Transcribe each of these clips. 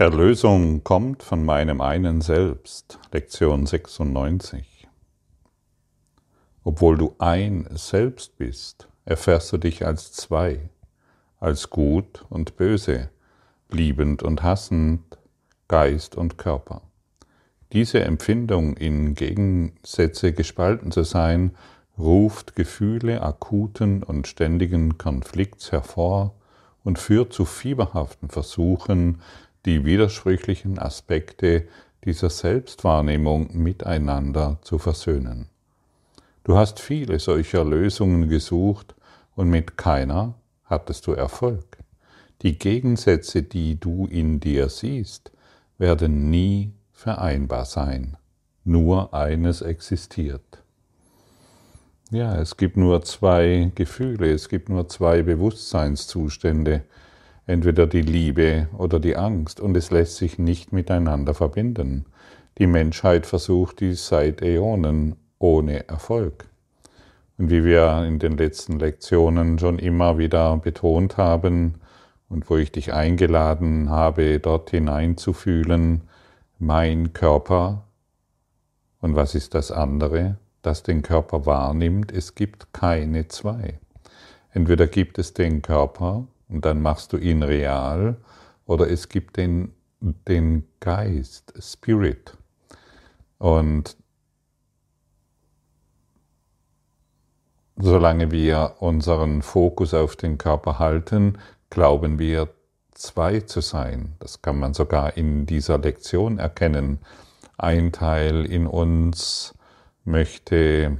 Erlösung kommt von meinem einen Selbst. Lektion 96. Obwohl du ein Selbst bist, erfährst du dich als zwei, als gut und böse, liebend und hassend, Geist und Körper. Diese Empfindung in Gegensätze gespalten zu sein, ruft Gefühle akuten und ständigen Konflikts hervor und führt zu fieberhaften Versuchen, die widersprüchlichen Aspekte dieser Selbstwahrnehmung miteinander zu versöhnen. Du hast viele solcher Lösungen gesucht und mit keiner hattest du Erfolg. Die Gegensätze, die du in dir siehst, werden nie vereinbar sein. Nur eines existiert. Ja, es gibt nur zwei Gefühle, es gibt nur zwei Bewusstseinszustände, entweder die Liebe oder die Angst, und es lässt sich nicht miteinander verbinden. Die Menschheit versucht dies seit Äonen ohne Erfolg. Und wie wir in den letzten Lektionen schon immer wieder betont haben und wo ich dich eingeladen habe, dort hineinzufühlen, mein Körper und was ist das andere, das den Körper wahrnimmt, es gibt keine zwei. Entweder gibt es den Körper und dann machst du ihn real oder es gibt den, den Geist, Spirit. Und solange wir unseren Fokus auf den Körper halten, glauben wir zwei zu sein. Das kann man sogar in dieser Lektion erkennen. Ein Teil in uns möchte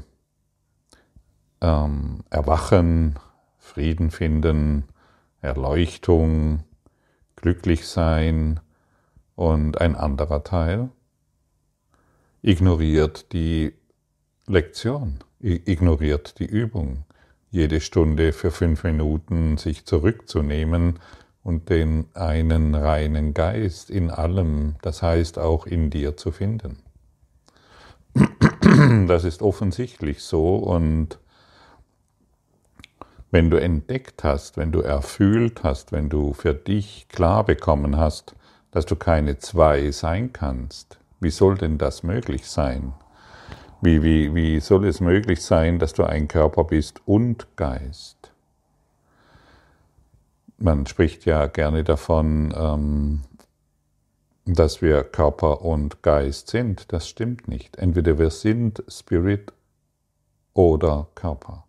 ähm, erwachen, Frieden finden, Erleuchtung, glücklich sein und ein anderer Teil ignoriert die Lektion, ignoriert die Übung, jede Stunde für fünf Minuten sich zurückzunehmen und den einen reinen Geist in allem, das heißt auch in dir zu finden. Das ist offensichtlich so und wenn du entdeckt hast, wenn du erfüllt hast, wenn du für dich klar bekommen hast, dass du keine zwei sein kannst, wie soll denn das möglich sein? Wie, wie, wie soll es möglich sein, dass du ein Körper bist und Geist? Man spricht ja gerne davon, ähm, dass wir Körper und Geist sind. Das stimmt nicht. Entweder wir sind Spirit oder Körper.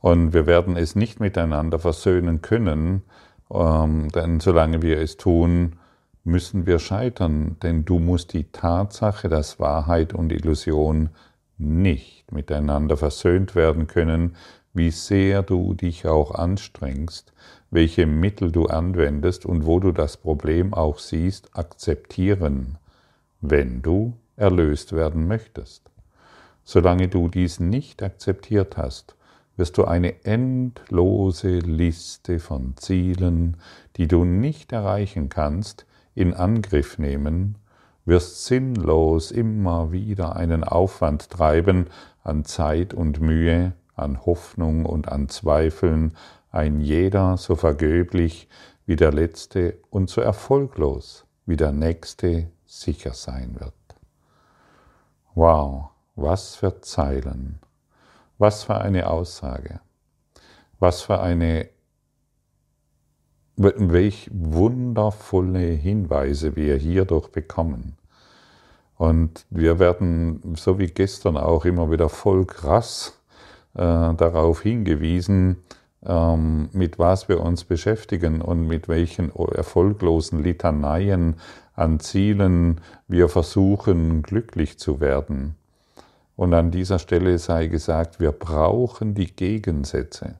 Und wir werden es nicht miteinander versöhnen können, ähm, denn solange wir es tun, müssen wir scheitern, denn du musst die Tatsache, dass Wahrheit und Illusion nicht miteinander versöhnt werden können, wie sehr du dich auch anstrengst, welche Mittel du anwendest und wo du das Problem auch siehst, akzeptieren, wenn du erlöst werden möchtest. Solange du dies nicht akzeptiert hast, wirst du eine endlose Liste von Zielen, die du nicht erreichen kannst, in Angriff nehmen, wirst sinnlos immer wieder einen Aufwand treiben an Zeit und Mühe, an Hoffnung und an Zweifeln, ein jeder so vergeblich wie der letzte und so erfolglos wie der nächste sicher sein wird. Wow, was für Zeilen. Was für eine Aussage. Was für eine, welch wundervolle Hinweise wir hierdurch bekommen. Und wir werden, so wie gestern auch, immer wieder voll krass äh, darauf hingewiesen, ähm, mit was wir uns beschäftigen und mit welchen erfolglosen Litaneien an Zielen wir versuchen, glücklich zu werden. Und an dieser Stelle sei gesagt, wir brauchen die Gegensätze.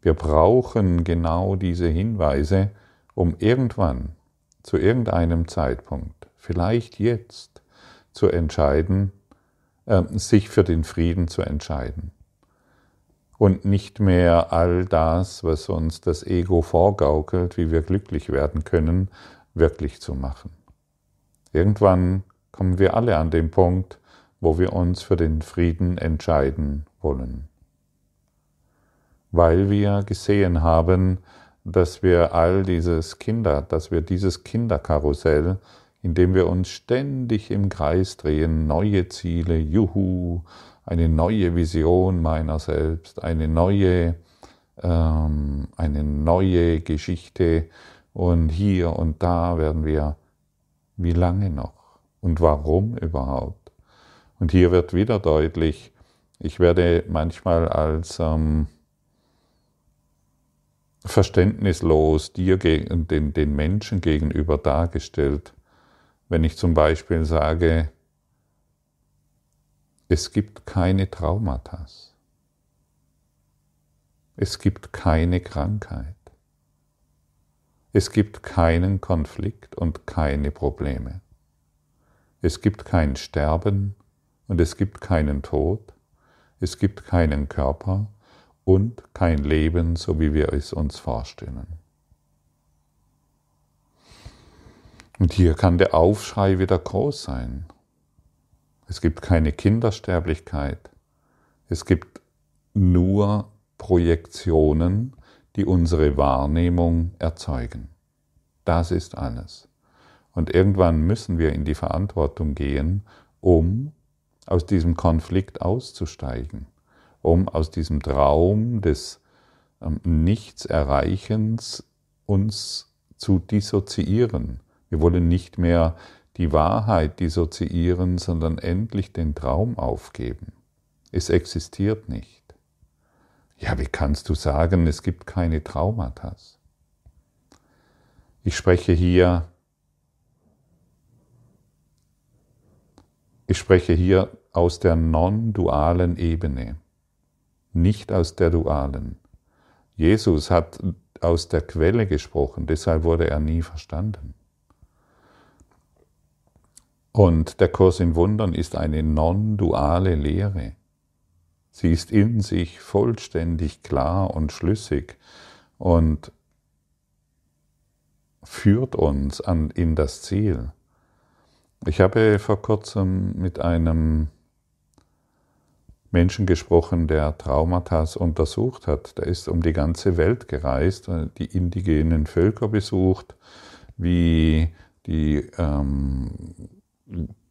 Wir brauchen genau diese Hinweise, um irgendwann, zu irgendeinem Zeitpunkt, vielleicht jetzt, zu entscheiden, äh, sich für den Frieden zu entscheiden. Und nicht mehr all das, was uns das Ego vorgaukelt, wie wir glücklich werden können, wirklich zu machen. Irgendwann kommen wir alle an den Punkt, wo wir uns für den Frieden entscheiden wollen. Weil wir gesehen haben, dass wir all dieses Kinder, dass wir dieses Kinderkarussell, in dem wir uns ständig im Kreis drehen, neue Ziele, juhu, eine neue Vision meiner selbst, eine neue, ähm, eine neue Geschichte und hier und da werden wir, wie lange noch und warum überhaupt? Und hier wird wieder deutlich, ich werde manchmal als ähm, verständnislos dir den, den Menschen gegenüber dargestellt, wenn ich zum Beispiel sage, es gibt keine Traumata. Es gibt keine Krankheit. Es gibt keinen Konflikt und keine Probleme. Es gibt kein Sterben und es gibt keinen Tod. Es gibt keinen Körper und kein Leben, so wie wir es uns vorstellen. Und hier kann der Aufschrei wieder groß sein. Es gibt keine Kindersterblichkeit. Es gibt nur Projektionen, die unsere Wahrnehmung erzeugen. Das ist alles. Und irgendwann müssen wir in die Verantwortung gehen, um aus diesem Konflikt auszusteigen, um aus diesem Traum des ähm, Nichtserreichens uns zu dissoziieren. Wir wollen nicht mehr die Wahrheit dissoziieren, sondern endlich den Traum aufgeben. Es existiert nicht. Ja, wie kannst du sagen, es gibt keine Traumata? Ich spreche hier Ich spreche hier aus der non-dualen Ebene, nicht aus der dualen. Jesus hat aus der Quelle gesprochen, deshalb wurde er nie verstanden. Und der Kurs in Wundern ist eine non-duale Lehre. Sie ist in sich vollständig klar und schlüssig und führt uns an, in das Ziel. Ich habe vor kurzem mit einem Menschen gesprochen, der Traumata untersucht hat. Der ist um die ganze Welt gereist, die indigenen Völker besucht, wie die ähm,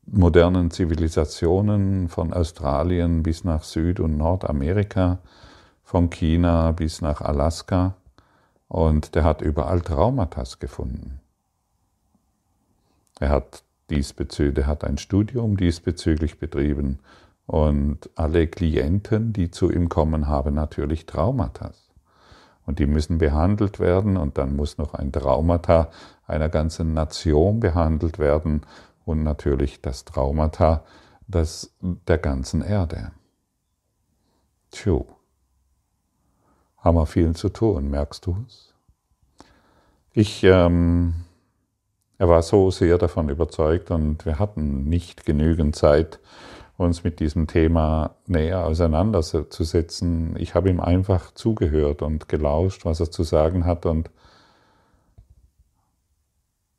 modernen Zivilisationen von Australien bis nach Süd- und Nordamerika, von China bis nach Alaska. Und der hat überall Traumata gefunden. Er hat diesbezüglich, der hat ein Studium diesbezüglich betrieben und alle Klienten, die zu ihm kommen, haben natürlich Traumata. Und die müssen behandelt werden und dann muss noch ein Traumata einer ganzen Nation behandelt werden und natürlich das Traumata das der ganzen Erde. Tjo, haben wir viel zu tun, merkst du es? Ich ähm, er war so sehr davon überzeugt und wir hatten nicht genügend Zeit, uns mit diesem Thema näher auseinanderzusetzen. Ich habe ihm einfach zugehört und gelauscht, was er zu sagen hat und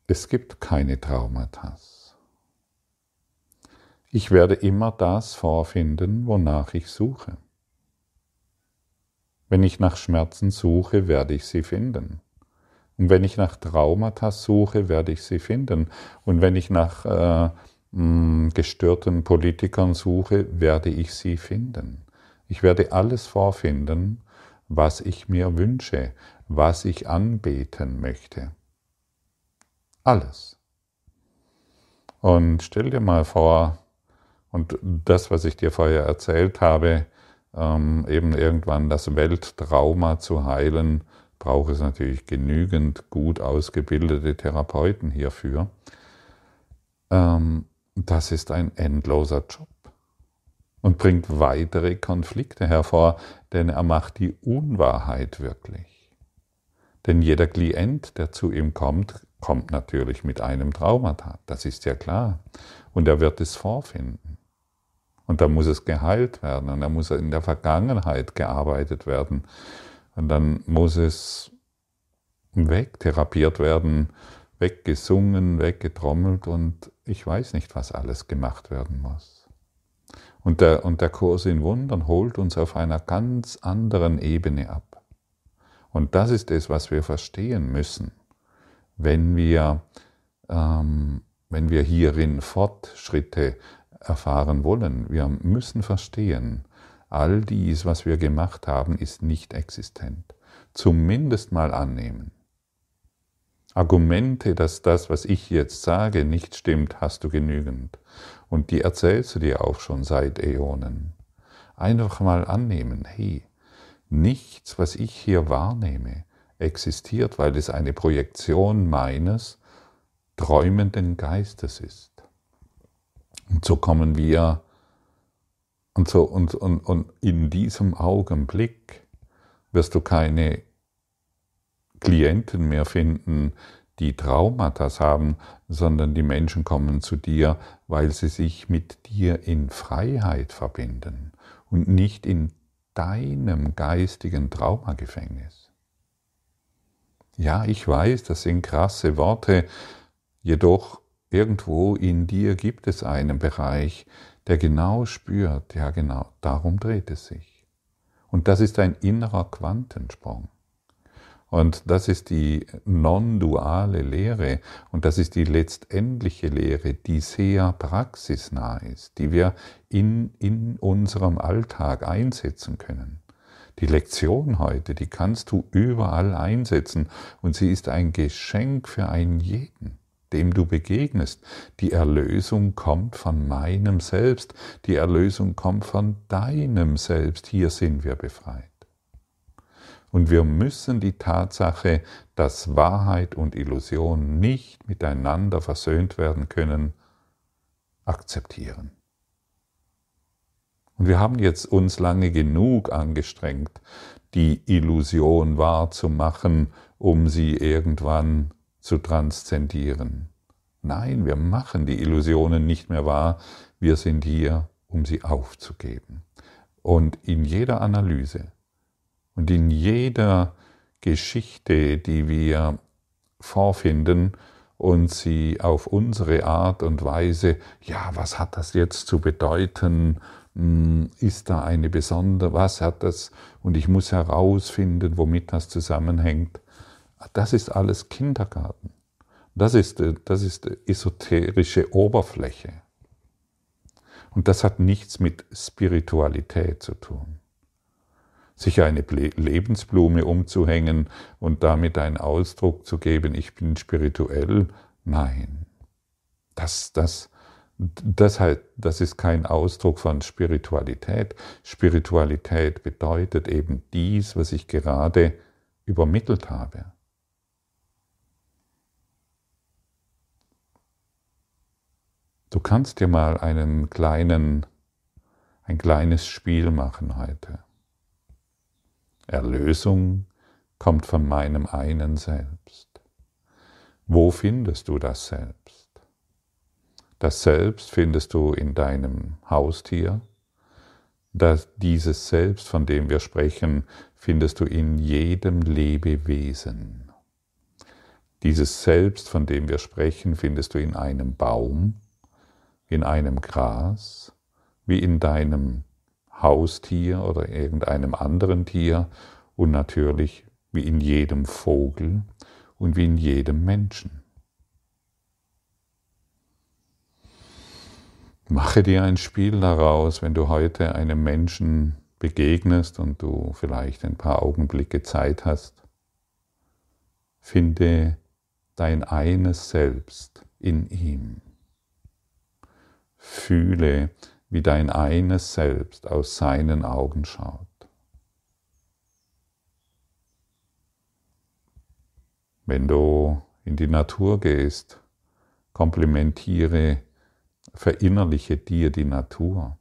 es gibt keine Traumata. Ich werde immer das vorfinden, wonach ich suche. Wenn ich nach Schmerzen suche, werde ich sie finden. Und wenn ich nach Traumata suche, werde ich sie finden. Und wenn ich nach äh, gestörten Politikern suche, werde ich sie finden. Ich werde alles vorfinden, was ich mir wünsche, was ich anbeten möchte. Alles. Und stell dir mal vor, und das, was ich dir vorher erzählt habe, ähm, eben irgendwann das Welttrauma zu heilen, braucht es natürlich genügend gut ausgebildete Therapeuten hierfür. Ähm, das ist ein endloser Job und bringt weitere Konflikte hervor, denn er macht die Unwahrheit wirklich. Denn jeder Klient, der zu ihm kommt, kommt natürlich mit einem Traumata, das ist ja klar. Und er wird es vorfinden. Und da muss es geheilt werden und da muss in der Vergangenheit gearbeitet werden. Und dann muss es wegtherapiert werden, weggesungen, weggetrommelt und ich weiß nicht, was alles gemacht werden muss. Und der, und der Kurs in Wundern holt uns auf einer ganz anderen Ebene ab. Und das ist es, was wir verstehen müssen, wenn wir, ähm, wenn wir hierin Fortschritte erfahren wollen. Wir müssen verstehen, all dies, was wir gemacht haben, ist nicht existent. Zumindest mal annehmen. Argumente, dass das, was ich jetzt sage, nicht stimmt, hast du genügend. Und die erzählst du dir auch schon seit Äonen. Einfach mal annehmen, hey, nichts, was ich hier wahrnehme, existiert, weil es eine Projektion meines träumenden Geistes ist. Und so kommen wir, und, so, und, und, und in diesem Augenblick wirst du keine Klienten mehr finden, die Traumata haben, sondern die Menschen kommen zu dir, weil sie sich mit dir in Freiheit verbinden und nicht in deinem geistigen Traumagefängnis. Ja, ich weiß, das sind krasse Worte, jedoch irgendwo in dir gibt es einen Bereich, der genau spürt, ja genau, darum dreht es sich. Und das ist ein innerer Quantensprung. Und das ist die non-duale Lehre und das ist die letztendliche Lehre, die sehr praxisnah ist, die wir in, in unserem Alltag einsetzen können. Die Lektion heute, die kannst du überall einsetzen und sie ist ein Geschenk für einen jeden dem du begegnest. Die Erlösung kommt von meinem Selbst, die Erlösung kommt von deinem Selbst. Hier sind wir befreit. Und wir müssen die Tatsache, dass Wahrheit und Illusion nicht miteinander versöhnt werden können, akzeptieren. Und wir haben jetzt uns lange genug angestrengt, die Illusion wahrzumachen, um sie irgendwann zu transzendieren. Nein, wir machen die Illusionen nicht mehr wahr, wir sind hier, um sie aufzugeben. Und in jeder Analyse und in jeder Geschichte, die wir vorfinden und sie auf unsere Art und Weise, ja, was hat das jetzt zu bedeuten? Hm, ist da eine besondere, was hat das? Und ich muss herausfinden, womit das zusammenhängt. Das ist alles Kindergarten. Das ist, das ist esoterische Oberfläche. Und das hat nichts mit Spiritualität zu tun. Sich eine Lebensblume umzuhängen und damit einen Ausdruck zu geben, ich bin spirituell, nein. Das, das, das, halt, das ist kein Ausdruck von Spiritualität. Spiritualität bedeutet eben dies, was ich gerade übermittelt habe. Du kannst dir mal einen kleinen, ein kleines Spiel machen heute. Erlösung kommt von meinem einen Selbst. Wo findest du das Selbst? Das Selbst findest du in deinem Haustier. Das, dieses Selbst, von dem wir sprechen, findest du in jedem Lebewesen. Dieses Selbst, von dem wir sprechen, findest du in einem Baum, in einem Gras, wie in deinem Haustier oder irgendeinem anderen Tier und natürlich wie in jedem Vogel und wie in jedem Menschen. Mache dir ein Spiel daraus, wenn du heute einem Menschen begegnest und du vielleicht ein paar Augenblicke Zeit hast. Finde dein eines Selbst in ihm. Fühle, wie dein eines Selbst aus seinen Augen schaut. Wenn du in die Natur gehst, komplimentiere, verinnerliche dir die Natur.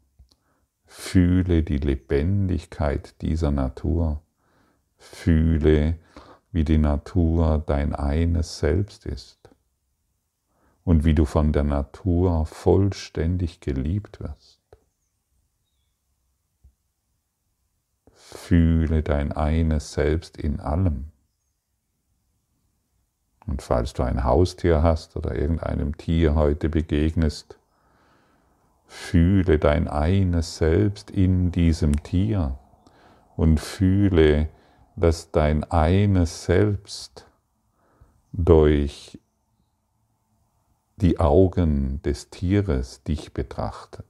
Fühle die Lebendigkeit dieser Natur. Fühle, wie die Natur dein eines Selbst ist und wie du von der Natur vollständig geliebt wirst. Fühle dein eines Selbst in allem. Und falls du ein Haustier hast oder irgendeinem Tier heute begegnest, fühle dein eines Selbst in diesem Tier und fühle, dass dein eines Selbst durch die Augen des Tieres dich betrachtet.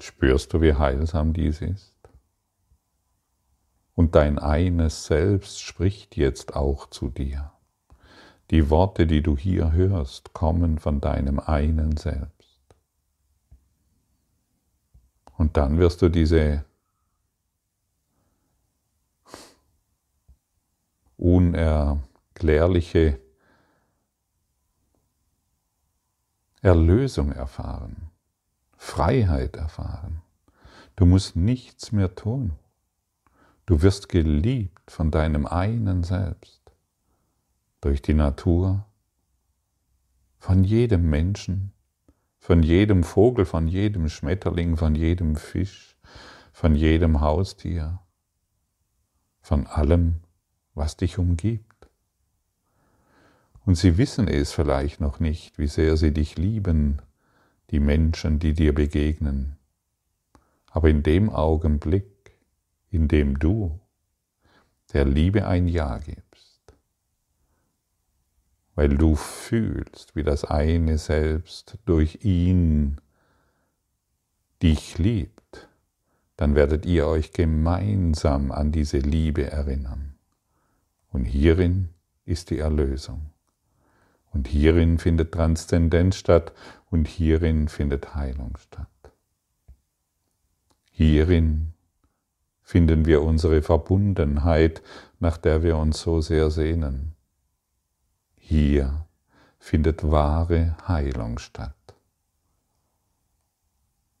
Spürst du, wie heilsam dies ist? Und dein eines Selbst spricht jetzt auch zu dir. Die Worte, die du hier hörst, kommen von deinem einen Selbst. Und dann wirst du diese unerklärliche Erlösung erfahren, Freiheit erfahren. Du musst nichts mehr tun. Du wirst geliebt von deinem einen Selbst, durch die Natur, von jedem Menschen, von jedem Vogel, von jedem Schmetterling, von jedem Fisch, von jedem Haustier, von allem, was dich umgibt. Und sie wissen es vielleicht noch nicht, wie sehr sie dich lieben, die Menschen, die dir begegnen. Aber in dem Augenblick, in dem du der Liebe ein Ja gibst, weil du fühlst, wie das eine Selbst durch ihn dich liebt, dann werdet ihr euch gemeinsam an diese Liebe erinnern. Und hierin ist die Erlösung. Und hierin findet Transzendenz statt und hierin findet Heilung statt. Hierin finden wir unsere Verbundenheit, nach der wir uns so sehr sehnen. Hier findet wahre Heilung statt.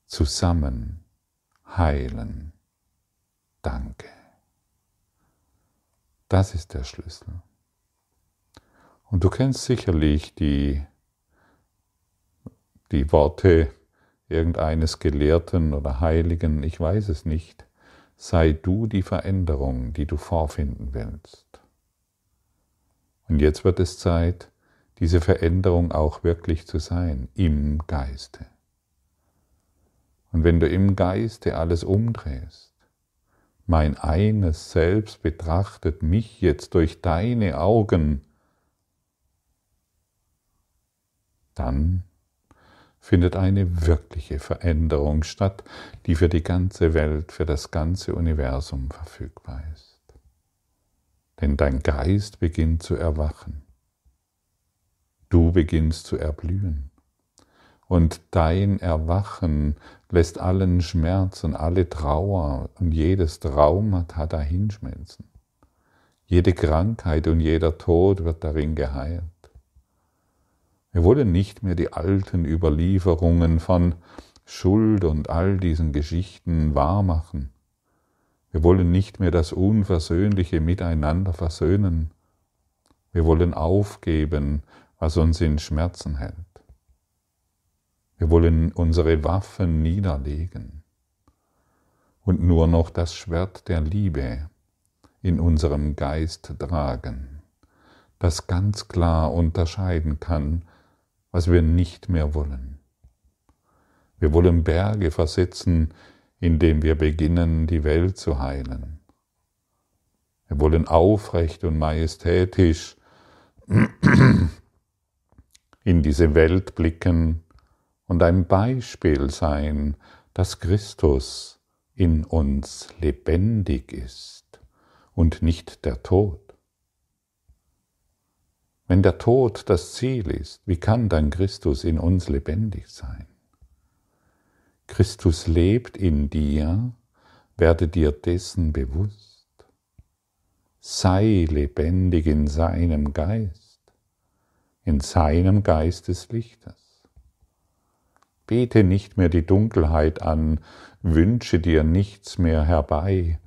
Zusammen heilen. Danke. Das ist der Schlüssel. Und du kennst sicherlich die, die Worte irgendeines Gelehrten oder Heiligen, ich weiß es nicht, sei du die Veränderung, die du vorfinden willst. Und jetzt wird es Zeit, diese Veränderung auch wirklich zu sein, im Geiste. Und wenn du im Geiste alles umdrehst, mein eines Selbst betrachtet mich jetzt durch deine Augen, dann findet eine wirkliche Veränderung statt, die für die ganze Welt, für das ganze Universum verfügbar ist denn dein Geist beginnt zu erwachen. Du beginnst zu erblühen. Und dein Erwachen lässt allen Schmerz und alle Trauer und jedes Traumata dahinschmelzen. Jede Krankheit und jeder Tod wird darin geheilt. Wir wollen nicht mehr die alten Überlieferungen von Schuld und all diesen Geschichten wahrmachen. Wir wollen nicht mehr das unversöhnliche Miteinander versöhnen. Wir wollen aufgeben, was uns in Schmerzen hält. Wir wollen unsere Waffen niederlegen und nur noch das Schwert der Liebe in unserem Geist tragen, das ganz klar unterscheiden kann, was wir nicht mehr wollen. Wir wollen Berge versetzen, indem wir beginnen, die Welt zu heilen. Wir wollen aufrecht und majestätisch in diese Welt blicken und ein Beispiel sein, dass Christus in uns lebendig ist und nicht der Tod. Wenn der Tod das Ziel ist, wie kann dann Christus in uns lebendig sein? Christus lebt in dir, werde dir dessen bewusst. Sei lebendig in seinem Geist, in seinem Geist des Lichtes. Bete nicht mehr die Dunkelheit an, wünsche dir nichts mehr herbei,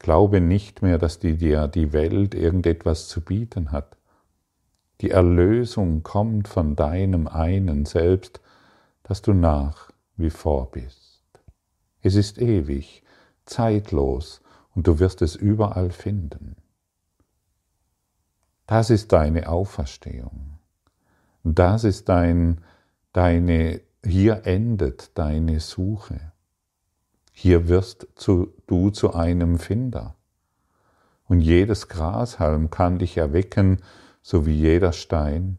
glaube nicht mehr, dass dir die Welt irgendetwas zu bieten hat. Die Erlösung kommt von deinem einen Selbst, das du nach wie vor bist. Es ist ewig, zeitlos und du wirst es überall finden. Das ist deine Auferstehung. Das ist dein, deine hier endet deine Suche. Hier wirst du zu einem Finder. Und jedes Grashalm kann dich erwecken, so wie jeder Stein.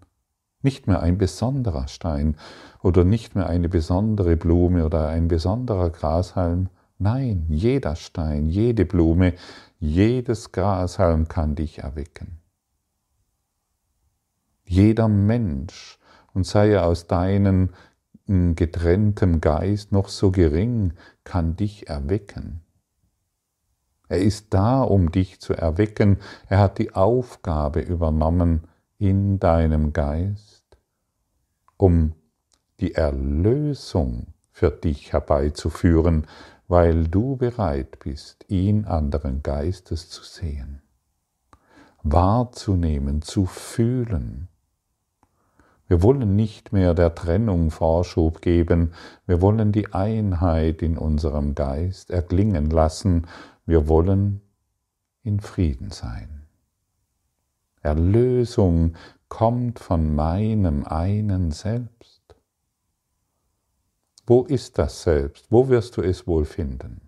Nicht mehr ein besonderer Stein oder nicht mehr eine besondere Blume oder ein besonderer Grashalm. Nein, jeder Stein, jede Blume, jedes Grashalm kann dich erwecken. Jeder Mensch, und sei er aus deinem getrenntem Geist noch so gering, kann dich erwecken. Er ist da, um dich zu erwecken. Er hat die Aufgabe übernommen in deinem Geist, um die Erlösung für dich herbeizuführen, weil du bereit bist, ihn anderen Geistes zu sehen, wahrzunehmen, zu fühlen. Wir wollen nicht mehr der Trennung Vorschub geben, wir wollen die Einheit in unserem Geist erklingen lassen wir wollen in Frieden sein. Erlösung kommt von meinem einen Selbst. Wo ist das Selbst? Wo wirst du es wohl finden?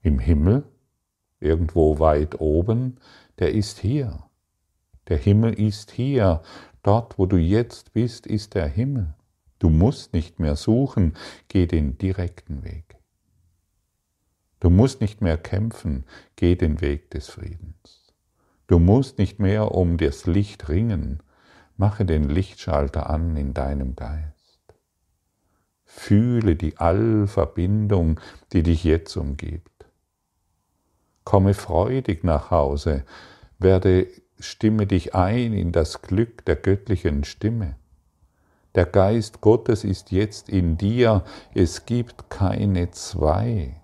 Im Himmel? Irgendwo weit oben? Der ist hier. Der Himmel ist hier. Dort, wo du jetzt bist, ist der Himmel. Du musst nicht mehr suchen, geh den direkten Weg. Du musst nicht mehr kämpfen, geh den Weg des Friedens. Du musst nicht mehr um das Licht ringen, mache den Lichtschalter an in deinem Geist. Fühle die Allverbindung, die dich jetzt umgibt. Komme freudig nach Hause, werde, stimme dich ein in das Glück der göttlichen Stimme. Der Geist Gottes ist jetzt in dir, es gibt keine zwei.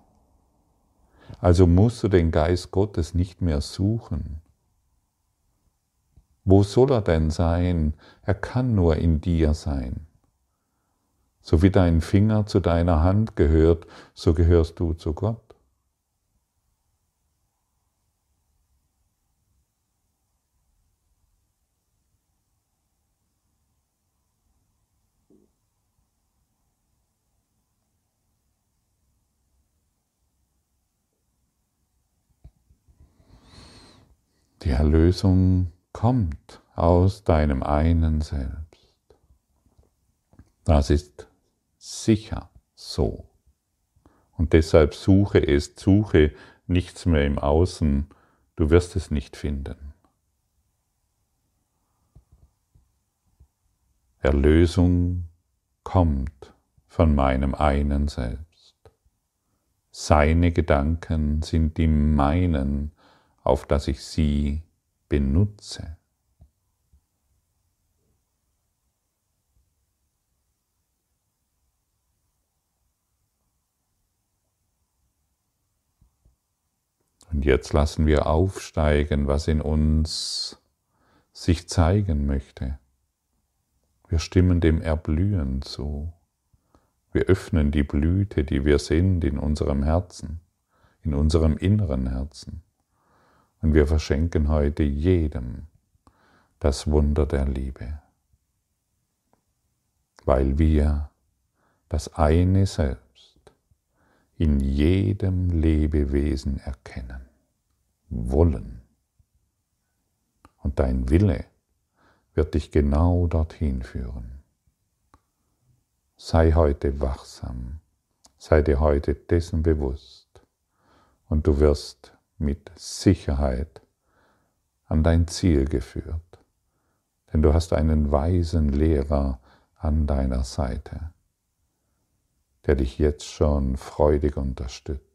Also musst du den Geist Gottes nicht mehr suchen. Wo soll er denn sein? Er kann nur in dir sein. So wie dein Finger zu deiner Hand gehört, so gehörst du zu Gott. Die Erlösung kommt aus deinem einen Selbst. Das ist sicher so. Und deshalb suche es, suche nichts mehr im Außen, du wirst es nicht finden. Erlösung kommt von meinem einen Selbst. Seine Gedanken sind die meinen, auf dass ich sie benutze. Und jetzt lassen wir aufsteigen, was in uns sich zeigen möchte. Wir stimmen dem Erblühen zu. Wir öffnen die Blüte, die wir sind in unserem Herzen, in unserem inneren Herzen. Und wir verschenken heute jedem das Wunder der Liebe, weil wir das eine Selbst in jedem Lebewesen erkennen, wollen. Und dein Wille wird dich genau dorthin führen. Sei heute wachsam, sei dir heute dessen bewusst und du wirst mit Sicherheit an dein Ziel geführt, denn du hast einen weisen Lehrer an deiner Seite, der dich jetzt schon freudig unterstützt.